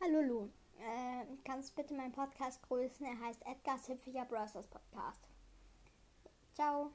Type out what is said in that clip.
Hallo Lu, äh, kannst bitte meinen Podcast grüßen? Er heißt Edgar's Hüpfiger Browsers Podcast. Ciao.